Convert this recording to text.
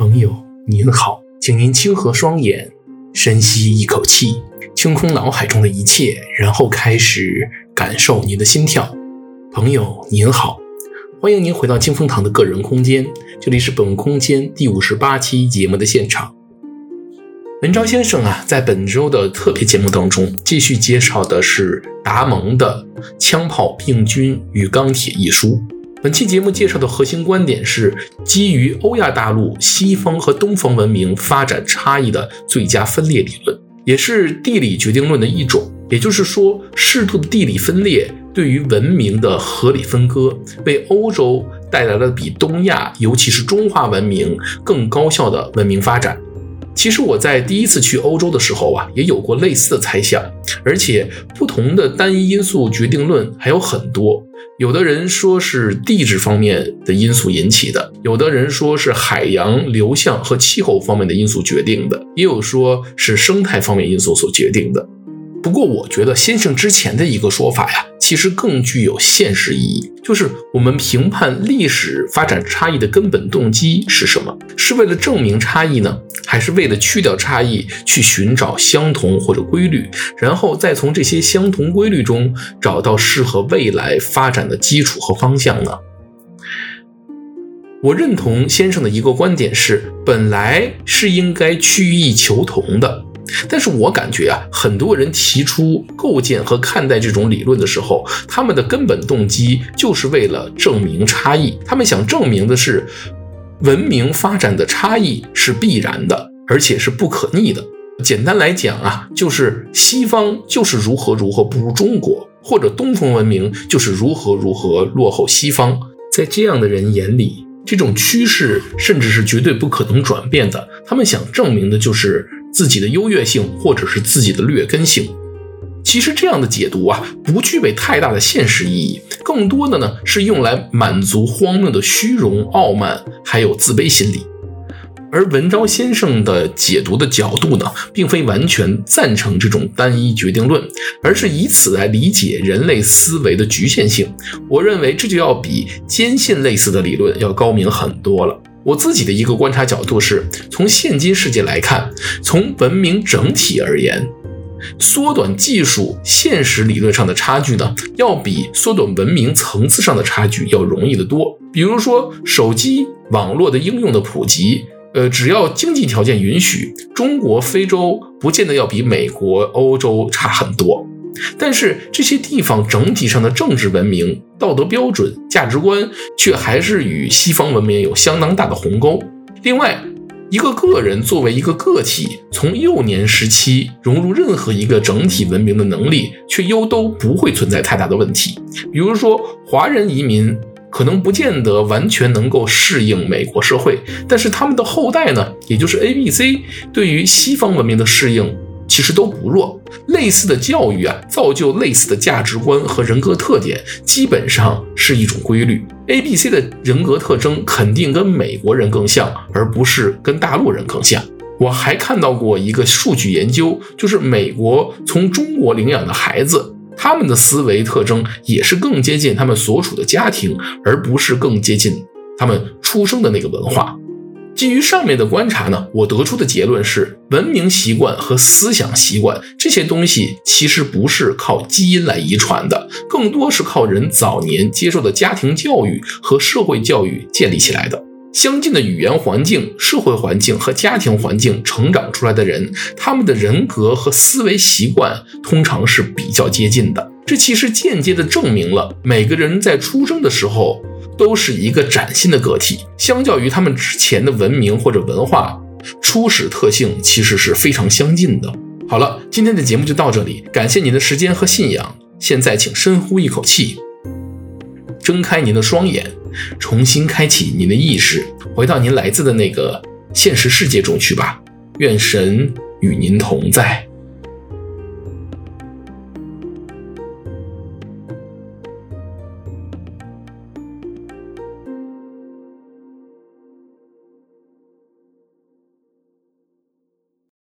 朋友您好，请您轻合双眼，深吸一口气，清空脑海中的一切，然后开始感受您的心跳。朋友您好，欢迎您回到清风堂的个人空间，这里是本空间第五十八期节目的现场。文昭先生啊，在本周的特别节目当中，继续介绍的是达蒙的《枪炮、病菌与钢铁》一书。本期节目介绍的核心观点是基于欧亚大陆西方和东方文明发展差异的最佳分裂理论，也是地理决定论的一种。也就是说，适度的地理分裂对于文明的合理分割，为欧洲带来了比东亚，尤其是中华文明更高效的文明发展。其实我在第一次去欧洲的时候啊，也有过类似的猜想，而且不同的单一因素决定论还有很多。有的人说是地质方面的因素引起的，有的人说是海洋流向和气候方面的因素决定的，也有说是生态方面因素所决定的。不过，我觉得先生之前的一个说法呀，其实更具有现实意义。就是我们评判历史发展差异的根本动机是什么？是为了证明差异呢，还是为了去掉差异，去寻找相同或者规律，然后再从这些相同规律中找到适合未来发展的基础和方向呢？我认同先生的一个观点是，本来是应该趋异求同的。但是我感觉啊，很多人提出构建和看待这种理论的时候，他们的根本动机就是为了证明差异。他们想证明的是，文明发展的差异是必然的，而且是不可逆的。简单来讲啊，就是西方就是如何如何不如中国，或者东方文明就是如何如何落后西方。在这样的人眼里，这种趋势甚至是绝对不可能转变的。他们想证明的就是。自己的优越性，或者是自己的劣根性，其实这样的解读啊，不具备太大的现实意义，更多的呢是用来满足荒谬的虚荣、傲慢，还有自卑心理。而文昭先生的解读的角度呢，并非完全赞成这种单一决定论，而是以此来理解人类思维的局限性。我认为这就要比坚信类似的理论要高明很多了。我自己的一个观察角度是，从现今世界来看，从文明整体而言，缩短技术现实理论上的差距呢，要比缩短文明层次上的差距要容易得多。比如说，手机网络的应用的普及，呃，只要经济条件允许，中国、非洲不见得要比美国、欧洲差很多。但是这些地方整体上的政治文明、道德标准、价值观，却还是与西方文明有相当大的鸿沟。另外，一个个人作为一个个体，从幼年时期融入任何一个整体文明的能力，却又都不会存在太大的问题。比如说，华人移民可能不见得完全能够适应美国社会，但是他们的后代呢，也就是 ABC，对于西方文明的适应。其实都不弱，类似的教育啊，造就类似的价值观和人格特点，基本上是一种规律。A、B、C 的人格特征肯定跟美国人更像，而不是跟大陆人更像。我还看到过一个数据研究，就是美国从中国领养的孩子，他们的思维特征也是更接近他们所处的家庭，而不是更接近他们出生的那个文化。基于上面的观察呢，我得出的结论是，文明习惯和思想习惯这些东西其实不是靠基因来遗传的，更多是靠人早年接受的家庭教育和社会教育建立起来的。相近的语言环境、社会环境和家庭环境成长出来的人，他们的人格和思维习惯通常是比较接近的。这其实间接的证明了每个人在出生的时候。都是一个崭新的个体，相较于他们之前的文明或者文化，初始特性其实是非常相近的。好了，今天的节目就到这里，感谢您的时间和信仰。现在请深呼一口气，睁开您的双眼，重新开启您的意识，回到您来自的那个现实世界中去吧。愿神与您同在。